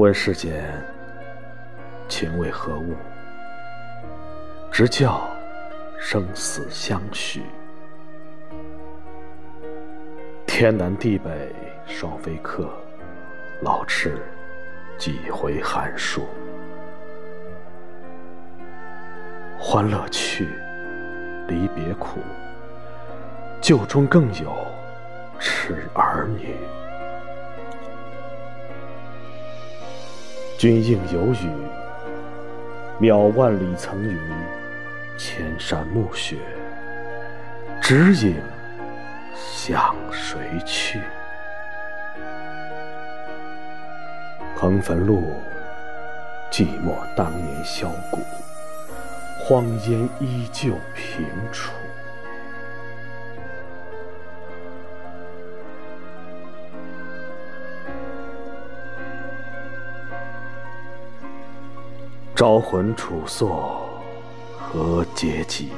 问世间情为何物？直教生死相许。天南地北双飞客，老翅几回寒暑。欢乐去，离别苦，旧中更有痴儿女。君应有语，渺万里层云，千山暮雪，指引向谁去？横汾路，寂寞当年箫鼓。荒烟依旧平楚，招魂楚作何嗟及？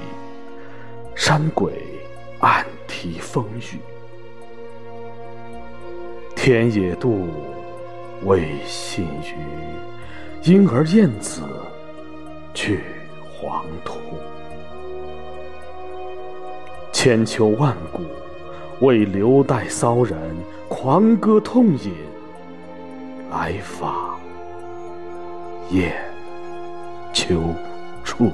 山鬼暗啼风雨，天野渡，未信余。莺儿燕子去。黄土，千秋万古，为留待骚人狂歌痛饮，来访雁秋处。